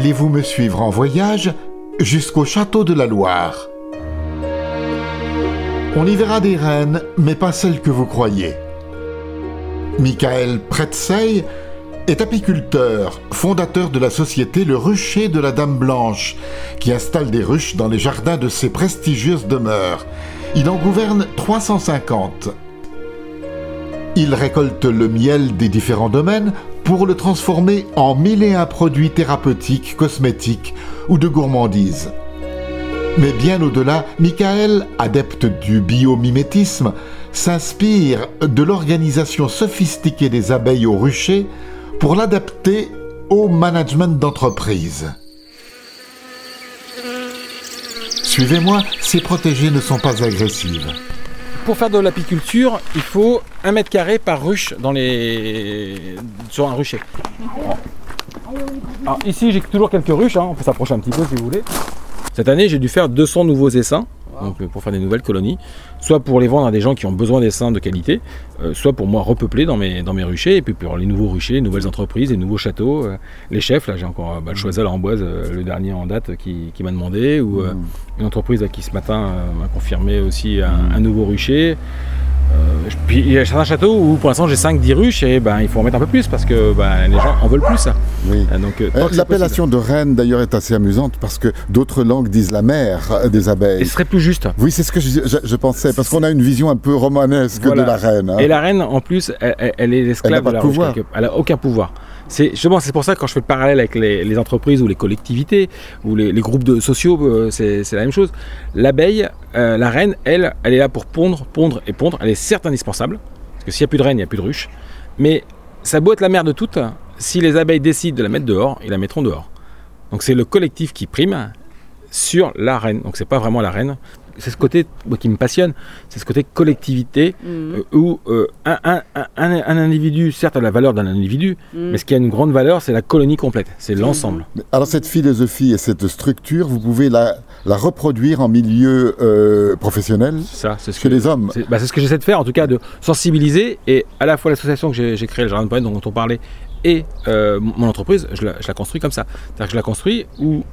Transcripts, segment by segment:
allez-vous me suivre en voyage jusqu'au château de la Loire? On y verra des reines, mais pas celles que vous croyez. Michael Pretzeil est apiculteur, fondateur de la société Le Rucher de la Dame Blanche, qui installe des ruches dans les jardins de ses prestigieuses demeures. Il en gouverne 350. Il récolte le miel des différents domaines pour le transformer en mille et un produits thérapeutiques, cosmétiques ou de gourmandise. Mais bien au-delà, Michael, adepte du biomimétisme, s'inspire de l'organisation sophistiquée des abeilles au rucher pour l'adapter au management d'entreprise. Suivez-moi, ces protégées ne sont pas agressives. Pour faire de l'apiculture, il faut un mètre carré par ruche dans les... sur un rucher. Alors, ici, j'ai toujours quelques ruches, hein. on peut s'approcher un petit peu si vous voulez. Cette année, j'ai dû faire 200 nouveaux essaims donc, euh, pour faire des nouvelles colonies, soit pour les vendre à des gens qui ont besoin d'essaims de qualité, euh, soit pour moi repeupler dans mes, dans mes ruchers, et puis pour les nouveaux ruchers, les nouvelles entreprises, les nouveaux châteaux, euh, les chefs, là j'ai encore bah, le Choiseul à Amboise, le dernier en date qui, qui m'a demandé, ou mmh. une entreprise qui ce matin m'a confirmé aussi un, un nouveau rucher. Euh, puis il y a certains châteaux où pour l'instant j'ai 5-10 ruches et ben, il faut en mettre un peu plus parce que ben, les gens en veulent plus. Oui. Donc, L'appellation de reine d'ailleurs est assez amusante parce que d'autres langues disent la mère des abeilles. Et ce serait plus juste. Oui, c'est ce que je, pensais parce qu'on a une vision un peu romanesque de la reine. Hein. Et la reine en plus, elle, est l'esclave de la pouvoir. Elle n'a aucun pouvoir. C'est c'est pour ça que quand je fais le parallèle avec les, entreprises ou les collectivités ou les, groupes de sociaux, euh, c'est la même chose. L'abeille, euh, la reine, elle, elle est là pour pondre, pondre et pondre. Elle est certes indispensable parce que s'il n'y a plus de reine, il n'y a plus de ruche. Mais ça doit être la mère de toutes. Si les abeilles décident de la mettre dehors, ils la mettront dehors. Donc c'est le collectif qui prime sur la reine. Donc c'est pas vraiment la reine, c'est ce côté qui me passionne, c'est ce côté collectivité mm. euh, où euh, un, individu, certes, a la valeur d'un individu, mm. mais ce qui a une grande valeur, c'est la colonie complète, c'est mm. l'ensemble. Alors cette philosophie et cette structure, vous pouvez la, reproduire en milieu euh, professionnel ça, c'est ce que les hommes. Bah, c'est ce que j'essaie de faire, en tout cas, de sensibiliser et à la fois l'association que j'ai créée, le Jardin de Poète dont on parlait, et mon entreprise, je la, je la, construis comme ça. C'est-à-dire que je la construis où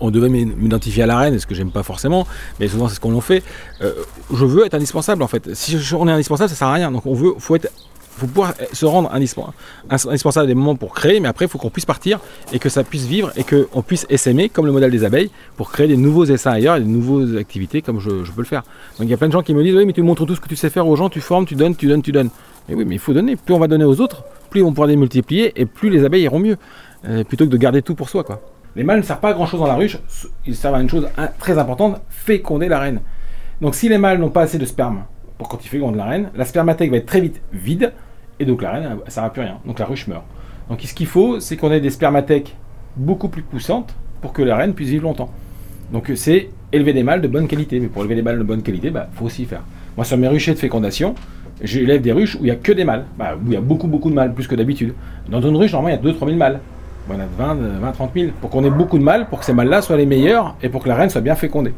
on devait m'identifier à la reine, ce que j'aime pas forcément, mais souvent c'est ce qu'on en fait. Euh, je veux être indispensable en fait. Si on est indispensable, ça sert à rien. Donc on veut, faut être, faut pouvoir se rendre indispensable à des moments pour créer, mais après il faut qu'on puisse partir et que ça puisse vivre et qu'on puisse essaimer comme le modèle des abeilles pour créer des nouveaux essais ailleurs et des nouvelles activités comme je, peux le faire. Donc il y a plein de gens qui me disent oui mais tu montres tout ce que tu sais faire aux gens, tu formes, tu donnes, tu donnes, tu donnes. Mais oui mais il faut donner. Plus on va donner aux autres, plus on pourra les multiplier et plus les abeilles iront mieux. Euh, plutôt que de garder tout pour soi quoi. Les mâles ne servent pas à grand chose dans la ruche, ils servent à une chose très importante, féconder la reine. Donc si les mâles n'ont pas assez de sperme pour quand ils fécondent la reine, la spermathèque va être très vite vide, et donc la reine, ne sert à plus rien. Donc la ruche meurt. Donc ce qu'il faut, c'est qu'on ait des spermathèques beaucoup plus poussantes pour que la reine puisse vivre longtemps. Donc c'est élever des mâles de bonne qualité. Mais pour élever des mâles de bonne qualité, il bah, faut aussi faire. Moi sur mes ruchers de fécondation, j'élève des ruches où il n'y a que des mâles, bah, où il y a beaucoup beaucoup de mâles, plus que d'habitude. Dans une ruche, normalement, il y a 2-3 000 mâles. A 20, 20, 30 000. Pour qu'on ait beaucoup de mâles, pour que ces mâles-là soient les meilleurs et pour que la reine soit bien fécondée.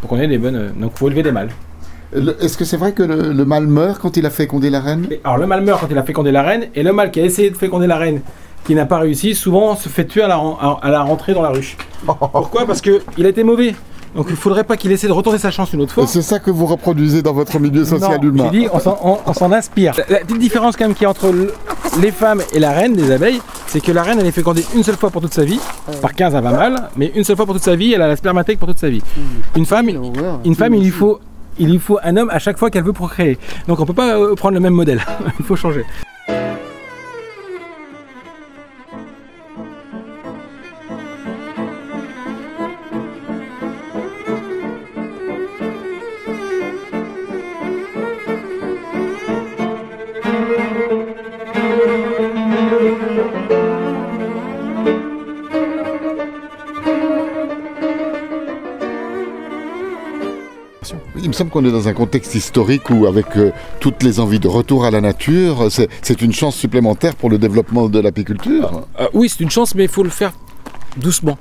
Pour qu'on ait des bonnes. Donc il faut élever des mâles. Est-ce que c'est vrai que le, mâle meurt quand il a fécondé la reine? Alors le mâle meurt quand il a fécondé la reine, et le mâle qui a essayé de féconder la reine, qui n'a pas réussi, souvent se fait tuer à la, à la rentrée dans la ruche. Pourquoi? Parce qu'il a été mauvais. Donc il ne faudrait pas qu'il essaie de retourner sa chance une autre fois. C'est ça que vous reproduisez dans votre milieu social non, humain. dit, on s'en inspire. La, petite différence quand même qu'il y a entre les femmes et la reine des abeilles, c'est que la reine elle est fécondée une seule fois pour toute sa vie, par 15 à 20 mâles, mais une seule fois pour toute sa vie, elle a la spermathèque pour toute sa vie. Mmh. Une femme, une femme il lui faut il lui faut un homme à chaque fois qu'elle veut procréer. Donc on ne peut pas euh, prendre le même modèle. il faut changer. Semble qu'on est dans un contexte historique où, avec euh, toutes les envies de retour à la nature, c'est une chance supplémentaire pour le développement de l'apiculture. Ah, ah, oui, c'est une chance, mais il faut le faire doucement.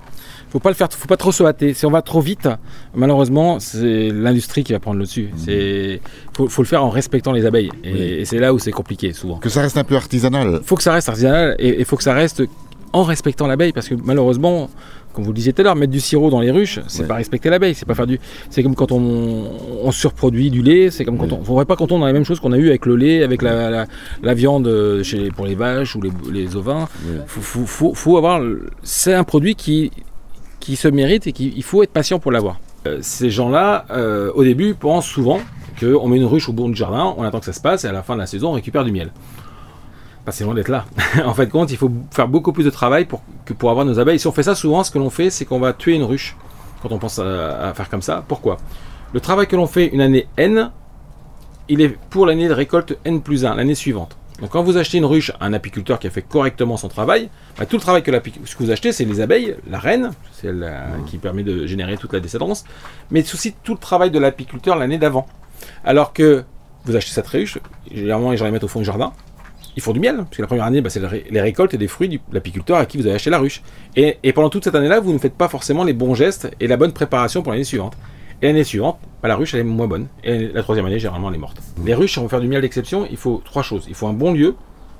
Faut pas le faire, faut pas trop se hâter. Si on va trop vite, malheureusement, c'est l'industrie qui va prendre le dessus. C'est, faut, le faire en respectant les abeilles. Et, c'est là où c'est compliqué souvent. Que ça reste un peu artisanal. Faut que ça reste artisanal et il faut que ça reste en respectant l'abeille, parce que malheureusement, comme vous le disiez tout à l'heure, mettre du sirop dans les ruches, c'est Ouais. pas respecter l'abeille, c'est pas faire du. C'est comme quand on, on surproduit du lait, c'est comme quand Oui. on. Faudrait pas qu'on tombe dans les mêmes choses qu'on a eu avec le lait, avec la, la- la viande euh, chez les- pour les vaches ou les, les ovins. Faut, faut- faut- faut avoir. C'est un produit qui, qui se mérite et qu'il faut être patient pour l'avoir. Euh, ces gens-là, euh, au début, pensent souvent qu'on met une ruche au bout du jardin, on attend que ça se passe et à la fin de la saison, on récupère du miel. Pas c'est loin d'être là. en fait, compte, il faut faire beaucoup plus de travail pour, que pour avoir nos abeilles. Si on fait ça, souvent, ce que l'on fait, c'est qu'on va tuer une ruche quand on pense à, à faire comme ça. Pourquoi? Le travail que l'on fait une année N, il est pour l'année de récolte N plus 1, l'année suivante. Donc quand vous achetez une ruche à un apiculteur qui a fait correctement son travail, bah, tout le travail que, ce que vous achetez, c'est les abeilles, la reine, c'est elle euh, qui permet de générer toute la descendance, mais aussi tout le travail de l'apiculteur l'année d'avant. Alors que vous achetez cette ruche, généralement les gens les mettent au fond du jardin, ils font du miel, parce que la première année, bah, c'est les récoltes et des fruits de l'apiculteur à qui vous avez acheté la ruche. Et, pendant toute cette année-là, vous ne faites pas forcément les bons gestes et la bonne préparation pour l'année suivante. Et l'année suivante, bah, la ruche elle est moins bonne. Et la troisième année, généralement, elle est morte. Les ruches, veut faire du miel d'exception, il faut trois choses. Il faut un bon lieu,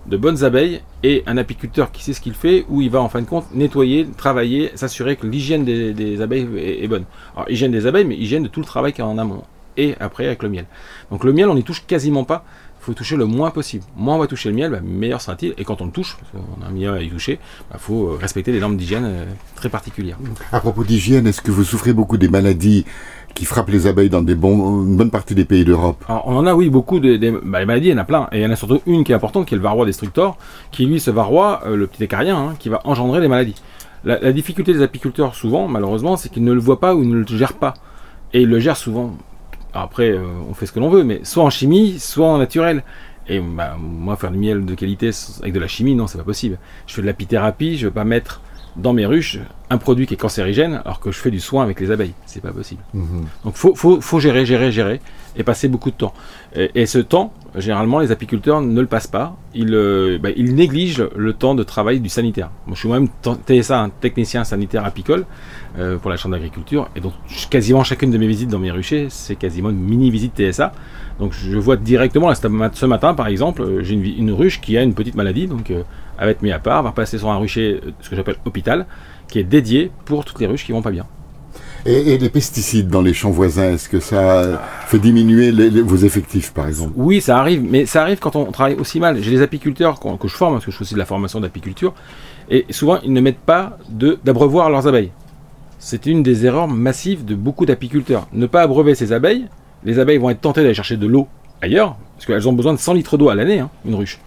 de bonnes abeilles et un apiculteur qui sait ce qu'il fait, où il va en fin de compte nettoyer, travailler, s'assurer que l'hygiène des, des abeilles est, est bonne. Alors hygiène des abeilles, mais hygiène de tout le travail qu'il y a en amont. Et après avec le miel. Donc le miel, on n'y touche quasiment pas. Faut toucher le moins possible. Moins on va toucher le miel, bah, meilleur sera-t-il. Et quand on le touche, parce qu'on a un à y toucher, il faut euh, respecter des normes d'hygiène euh, très particulières. À propos d'hygiène, est-ce que vous souffrez beaucoup des maladies qui frappent les abeilles dans des bons, une bonne partie des pays d'Europe? Alors, on en a, oui, beaucoup. De, des- bah, les maladies, il y en a plein. Et il y en a surtout une qui est importante, qui est le varroa destructor, qui, lui, ce varroa, euh, le petit écarien, hein, qui va engendrer les maladies. La, la difficulté des apiculteurs, souvent, malheureusement, c'est qu'ils ne le voient pas ou ne le gèrent pas. Et ils le gèrent souvent. Après, euh, on fait ce que l'on veut, mais soit en chimie, soit en naturel. Et bah, moi, faire du miel de qualité avec de la chimie, non, c'est pas possible. Je fais de l'apithérapie, je vais pas mettre dans mes ruches un produit qui est cancérigène alors que je fais du soin avec les abeilles. C'est pas possible. Donc faut, faut, faut gérer, gérer, gérer et passer beaucoup de temps. Et, et ce temps, généralement, les apiculteurs ne le passent pas. Ils, euh, bah, ils négligent le temps de travail du sanitaire. Moi, je suis moi-même TSA, un technicien sanitaire apicole euh, pour la chambre d'agriculture. Et donc, quasiment chacune de mes visites dans mes ruchers, c'est quasiment une mini-visite TSA. Donc, je vois directement, là, ce mat- ce matin, par exemple, euh, j'ai une, une ruche qui a une petite maladie. Donc, euh, elle va être mise à part, va passer sur un rucher, ce que j'appelle hôpital, qui est dédié pour toutes les ruches qui vont pas bien. et, et les pesticides dans les champs voisins, est-ce que ça fait diminuer les- les- vos effectifs, par exemple? Oui, ça arrive, mais ça arrive quand on travaille aussi mal. J'ai des apiculteurs que je forme, parce que je fais aussi de la formation d'apiculture, et souvent ils ne mettent pas d'abreuvoir leurs abeilles. C'est une des erreurs massives de beaucoup d'apiculteurs. Ne pas abreuver ses abeilles, les abeilles vont être tentées d'aller chercher de l'eau ailleurs, parce qu'elles ont besoin de 100 litres d'eau à l'année, hein, une ruche.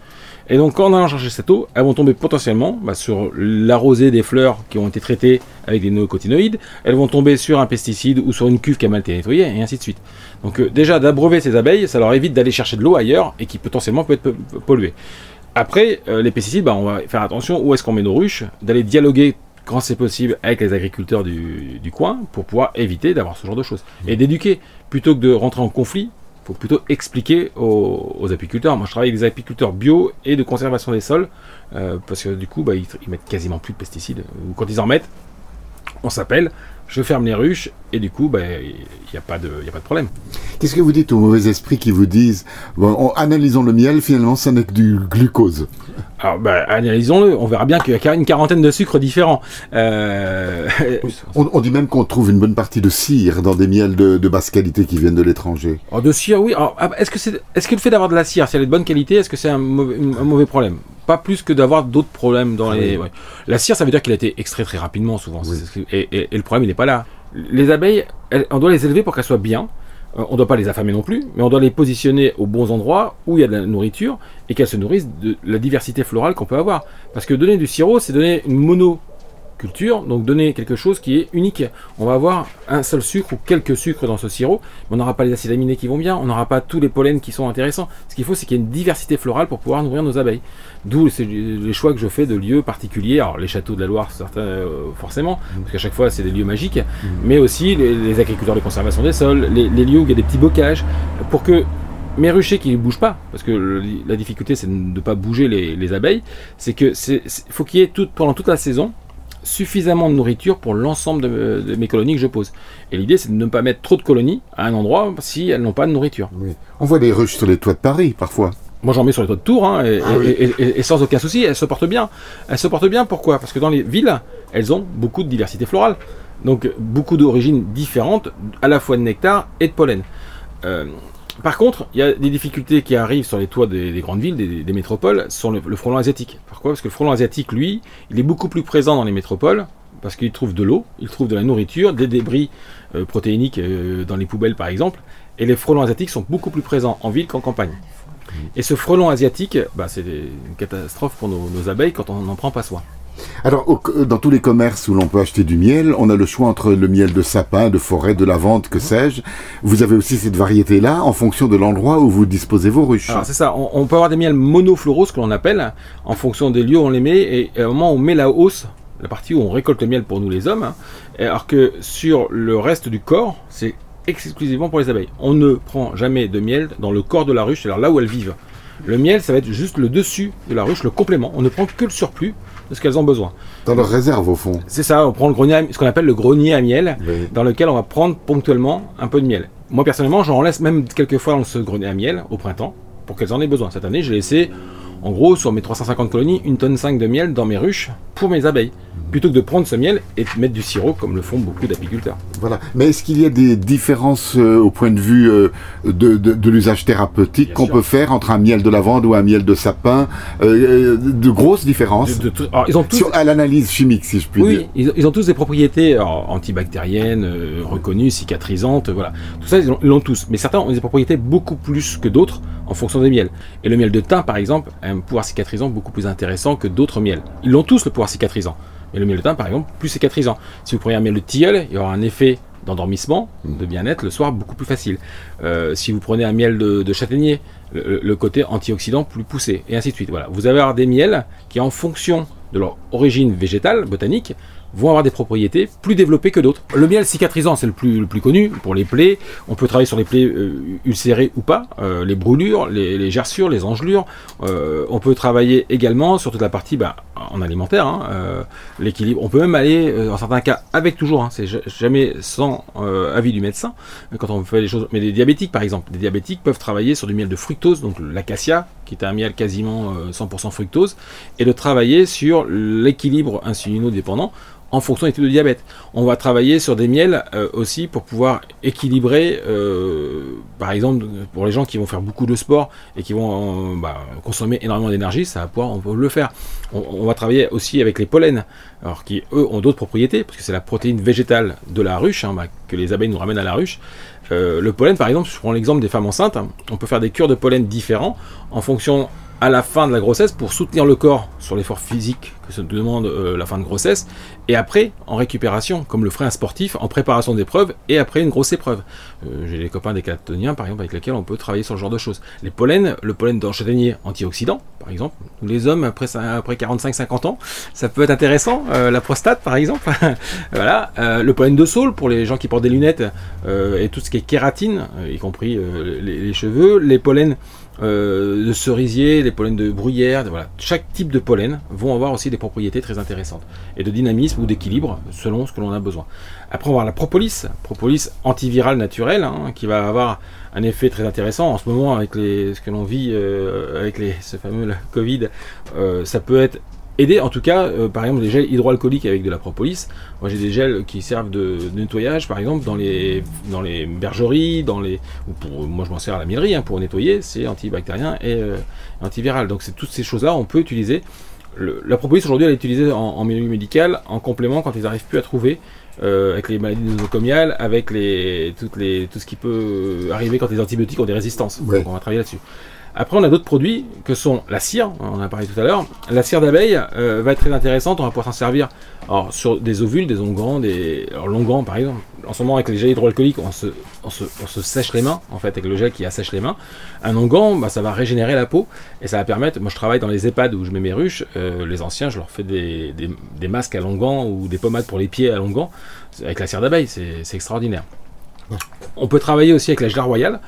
Et donc, quand on allant chercher cette eau, elles vont tomber potentiellement bah, sur la rosée des fleurs qui ont été traitées avec des néocotinoïdes. Elles vont tomber sur un pesticide ou sur une cuve qui a mal été nettoyée, et ainsi de suite. Donc, euh, déjà, d'abreuver ces abeilles, ça leur évite d'aller chercher de l'eau ailleurs et qui potentiellement peut être po- po- polluée. Après, euh, les pesticides, bah, on va faire attention où est-ce qu'on met nos ruches, d'aller dialoguer quand c'est possible avec les agriculteurs du, du coin pour pouvoir éviter d'avoir ce genre de choses. Et d'éduquer, plutôt que de rentrer en conflit, plutôt expliquer aux, apiculteurs. Moi, je travaille avec des apiculteurs bio et de conservation des sols, euh, parce que du coup, bah, ils mettent quasiment plus de pesticides. Ou quand ils en mettent, on s'appelle, je ferme les ruches, et du coup, bah, il n'y a, a pas de problème. Qu'est-ce que vous dites aux mauvais esprits qui vous disent bon, on- analysons le miel, finalement, ça n'est que du glucose? Alors, bah, analysons-le, on verra bien qu'il y a une quarantaine de sucres différents. Euh, on, on dit même qu'on trouve une bonne partie de cire dans des miels de, de basse qualité qui viennent de l'étranger. Alors de cire, oui. Ah, est-ce que c'est, est-ce que le fait d'avoir de la cire, si elle est de bonne qualité, est-ce que c'est un mauvais, un mauvais problème? Pas plus que d'avoir d'autres problèmes dans Ah les. oui. ouais. La cire, ça veut dire qu'il a été extrait très rapidement, souvent. Oui. Et- et le problème, il n'est pas là. Les abeilles, on doit les élever pour qu'elles soient bien. Euh, on ne doit pas les affamer non plus, mais on doit les positionner aux bons endroits où il y a de la nourriture et qu'elles se nourrissent de la diversité florale qu'on peut avoir. Parce que donner du sirop, c'est donner une monoculture, donc donner quelque chose qui est unique. On va avoir un seul sucre ou quelques sucres dans ce sirop, mais on n'aura pas les acides aminés qui vont bien, on n'aura pas tous les pollens qui sont intéressants. Ce qu'il faut, c'est qu'il y ait une diversité florale pour pouvoir nourrir nos abeilles. D'où les choix que je fais de lieux particuliers. Alors, les châteaux de la Loire, certains, euh, forcément, parce qu'à chaque fois, c'est des lieux magiques, mais aussi les, les agriculteurs de conservation des sols, les, les lieux où il y a des petits bocages, pour que mes ruchers qui ne bougent pas, parce que le- la difficulté, c'est de ne pas bouger les, les abeilles, c'est que c'est c'est- faut qu'il y ait tout, pendant toute la saison suffisamment de nourriture pour l'ensemble de, de mes colonies que je pose. Et l'idée, c'est de ne pas mettre trop de colonies à un endroit si elles n'ont pas de nourriture. Oui. On voit des ruches sur les toits de Paris, parfois. Moi j'en mets sur les toits de tour, hein, et, Ah oui. et- et- et sans aucun souci, elles se portent bien. Elles se portent bien, pourquoi? Parce que dans les villes, elles ont beaucoup de diversité florale. Donc beaucoup d'origines différentes, à la fois de nectar et de pollen. Euh, par contre, il y a des difficultés qui arrivent sur les toits des, des grandes villes, des, des métropoles, sur le, le frelon asiatique. Pourquoi? Parce que le frelon asiatique, lui, il est beaucoup plus présent dans les métropoles, parce qu'il trouve de l'eau, il trouve de la nourriture, des débris euh, protéiniques euh, dans les poubelles par exemple, et les frelons asiatiques sont beaucoup plus présents en ville qu'en campagne. Et ce frelon asiatique, bah, c'est une catastrophe pour nos, nos abeilles quand on n'en prend pas soin. Alors, au- dans tous les commerces où l'on peut acheter du miel, on a le choix entre le miel de sapin, de forêt, de lavande, que sais-je. Vous avez aussi cette variété-là en fonction de l'endroit où vous disposez vos ruches. Alors c'est ça, on, on peut avoir des miels monofloraux, ce que l'on appelle, en fonction des lieux où on les met, et un moment on met la hausse, la partie où on récolte le miel pour nous les hommes, hein, alors que sur le reste du corps, c'est exclusivement pour les abeilles. On ne prend jamais de miel dans le corps de la ruche, c'est-à-dire là où elles vivent. Le miel, ça va être juste le dessus de la ruche, le complément. On ne prend que le surplus de ce qu'elles ont besoin. Dans leur réserve, au fond. C'est ça, on prend le grenier, à- ce qu'on appelle le grenier à miel, Oui. dans lequel on va prendre ponctuellement un peu de miel. Moi personnellement, j'en laisse même quelques fois dans ce grenier à miel au printemps pour qu'elles en aient besoin. Cette année, j'ai laissé en gros sur mes 350 colonies une tonne 5 de miel dans mes ruches pour mes abeilles, plutôt que de prendre ce miel et de mettre du sirop comme le font beaucoup d'apiculteurs. Voilà. Mais est-ce qu'il y a des différences euh, au point de vue euh, de, de- de l'usage thérapeutique qu'on peut faire entre un miel de lavande ou un miel de sapin euh, De grosses différences De- alors, ils ont tous Sur- à l'analyse chimique, si je puis Oui, dire. ils, ils ont tous des propriétés alors, antibactériennes, reconnues, cicatrisantes, voilà. Tout ça, ils l'ont tous. Mais certains ont des propriétés beaucoup plus que d'autres en fonction des miels. Et le miel de thym, par exemple, a un pouvoir cicatrisant beaucoup plus intéressant que d'autres miels. Ils l'ont tous le pouvoir cicatrisant. Mais le miel de thym, par exemple, plus cicatrisant. Si vous prenez un miel de tilleul, il y aura un effet d'endormissement, de bien-être le soir beaucoup plus facile. Euh, si vous prenez un miel de, de châtaignier, le, le côté antioxydant plus poussé, et ainsi de suite. Voilà. Vous allez avoir des miels qui, en fonction de leur origine végétale, botanique, vont avoir des propriétés plus développées que d'autres. Le miel cicatrisant, c'est le plus, le plus connu pour les plaies. On peut travailler sur les plaies euh, ulcérées ou pas, euh, les brûlures, les, les gerçures, les engelures. Euh, on peut travailler également sur toute la partie bah, en alimentaire, hein, l'équilibre. On peut même aller, en certains cas, avec toujours, hein, c'est ja- jamais sans avis du médecin, quand on fait les choses. Mais des diabétiques, par exemple, diabétiques peuvent travailler sur du miel de fructose, donc l'acacia, qui est un miel quasiment euh, 100% fructose, et de travailler sur l'équilibre insulino-dépendant en fonction des types de diabète. On va travailler sur des miels euh, aussi pour pouvoir équilibrer, euh, par exemple, pour les gens qui vont faire beaucoup de sport et qui vont euh, bah, consommer énormément d'énergie, ça va pouvoir, on peut le faire. On, va travailler aussi avec les pollens, alors qui eux ont d'autres propriétés, parce que c'est la protéine végétale de la ruche, hein, bah, que les abeilles nous ramènent à la ruche. Le pollen, par exemple, je prends l'exemple des femmes enceintes, hein, on peut faire des cures de pollen différents en fonction à la fin de la grossesse pour soutenir le corps sur l'effort physique que se demande euh, la fin de grossesse, et après en récupération, comme le ferait un sportif en préparation d'épreuve et après une grosse épreuve. Euh, J'ai des copains des calatoniens par exemple avec lesquels on peut travailler sur ce genre de choses. Les pollens, le pollen d'un antioxydant par exemple, les hommes après, ça- après 45-50 ans, ça peut être intéressant, euh, la prostate par exemple. voilà, le pollen de saule pour les gens qui portent des lunettes et tout ce qui est kératine, y compris les, cheveux, les pollens de cerisier, les pollens de bruyère, voilà. Chaque type de pollen vont avoir aussi des propriétés très intéressantes et de dynamisme ou d'équilibre selon ce que l'on a besoin. Après, on va avoir la propolis, propolis antivirale naturelle, hein, qui va avoir un effet très intéressant en ce moment avec les, ce que l'on vit euh, avec les, ce fameux là, Covid. euh, ça peut être aider, en tout cas, euh, par exemple, des gels hydroalcooliques avec de la propolis. Moi, j'ai des gels qui servent de, nettoyage, par exemple, dans les, dans les bergeries, dans les, ou pour, moi, je m'en sers à la mielerie hein, pour nettoyer. C'est antibactérien et antiviral. Donc, c'est toutes ces choses-là, on peut utiliser. Le- la propolis aujourd'hui, elle est utilisée en, en milieu médical en complément quand ils n'arrivent plus à trouver. euh, avec les maladies nosocomiales, avec les, toutes les, tout ce qui peut arriver quand les antibiotiques ont des résistances. Ouais. Donc on va travailler là-dessus. Après, on a d'autres produits que sont la cire, on en a parlé tout à l'heure. La cire d'abeille euh, va être très intéressante, on va pouvoir s'en servir alors, sur des ovules, des onguents, des alors, par exemple. En ce moment, avec les gels hydroalcooliques, on se, on, se, on se sèche les mains, en fait, avec le gel qui assèche les mains. Un onguent, bah, ça va régénérer la peau et ça va permettre. Moi, je travaille dans les EHPAD où je mets mes ruches. euh, les anciens, je leur fais des, des, des masques à l'onguent ou des pommades pour les pieds à l'onguent avec la cire d'abeille. C'est c'est extraordinaire. On peut travailler aussi avec la gelée royale.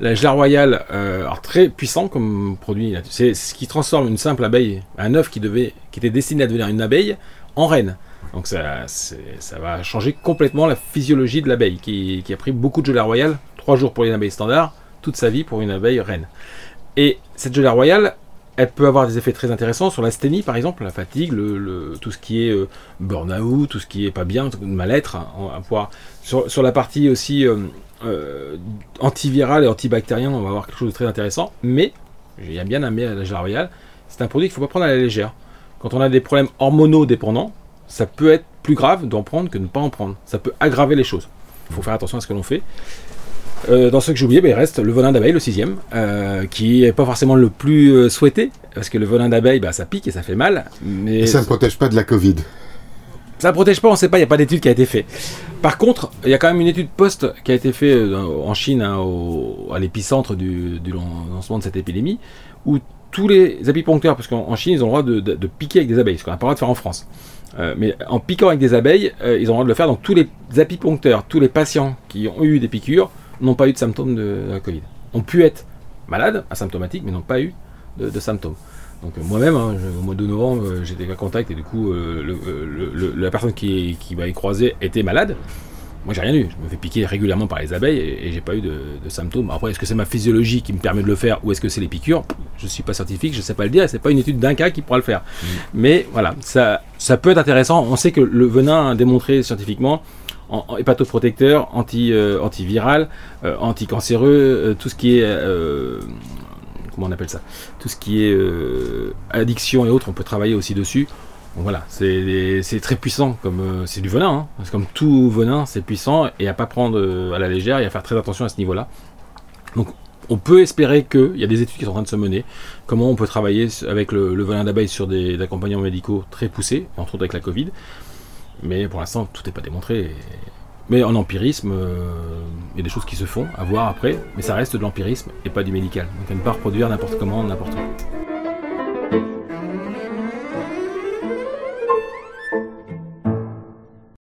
La gelée royale, euh, très puissant comme produit, c'est ce qui transforme une simple abeille, un œuf qui, devait, qui était destiné à devenir une abeille, en reine. Donc ça, ça va changer complètement la physiologie de l'abeille, qui, a pris beaucoup de gelée royale, trois jours pour une abeille standard, toute sa vie pour une abeille reine. Et cette gelée royale, elle peut avoir des effets très intéressants sur l'asthénie, par exemple, la fatigue, le, tout ce qui est euh, burn-out, tout ce qui est pas bien, mal-être. Hein, pouvoir, sur, la partie aussi euh, euh, antivirale et antibactérienne, on va avoir quelque chose de très intéressant. Mais, j'ai bien aimé la gelée royale, c'est un produit qu'il ne faut pas prendre à la légère. Quand on a des problèmes hormonaux dépendants, ça peut être plus grave d'en prendre que de ne pas en prendre. Ça peut aggraver les choses. Il faut faire attention à ce que l'on fait. Euh, dans ce que j'ai oublié, ben, il reste le venin d'abeille, le sixième, euh, qui n'est pas forcément le plus euh, souhaité, parce que le venin d'abeille, ben, ça pique et ça fait mal. Mais et ça ne protège pas de la Covid. Ça ne protège pas, on ne sait pas, il n'y a pas d'étude qui a été faite. Par contre, il y a quand même une étude post qui a été faite en Chine, hein, à l'épicentre du, lancement de cette épidémie, où tous les apiponcteurs, parce qu'en Chine, ils ont le droit de, piquer avec des abeilles, ce qu'on n'a pas le droit de faire en France. mais en piquant avec des abeilles, ils ont le droit de le faire. Donc tous les apiponcteurs, tous les patients qui ont eu des piqûres, n'ont pas eu de symptômes de, la Covid. Ont pu être malades, asymptomatiques, mais n'ont pas eu de, symptômes. Donc euh, moi-même, hein, au mois de novembre, euh, j'étais en contact et du coup, euh, la personne qui, qui m'avait croisé était malade. Moi, j'ai rien eu. Je me fais piquer régulièrement par les abeilles et, j'ai pas eu de, symptômes. Après, est-ce que c'est ma physiologie qui me permet de le faire ou est-ce que c'est les piqûres? Je suis pas scientifique, je sais pas le dire. C'est pas une étude d'un cas qui pourra le faire. Mm. Mais voilà, ça, ça peut être intéressant. On sait que le venin démontré scientifiquement en, hépatoprotecteur, anti, euh, antiviral, euh, anticancéreux, euh, tout ce qui est comment on appelle ça Tout ce qui est addiction et autres, on peut travailler aussi dessus. voilà, c'est très puissant, comme c'est du venin, hein. comme tout venin, c'est puissant et à pas prendre à la légère et à faire très attention à ce niveau-là. Donc on peut espérer qu'il y a des études qui sont en train de se mener, comment on peut travailler avec le, venin d'abeille sur des accompagnements médicaux très poussés, entre autres avec la Covid. Mais pour l'instant, tout n'est pas démontré. Mais en empirisme, euh, il y a des choses qui se font, à voir après, mais ça reste de l'empirisme et pas du médical. Donc à ne pas reproduire n'importe comment, n'importe où.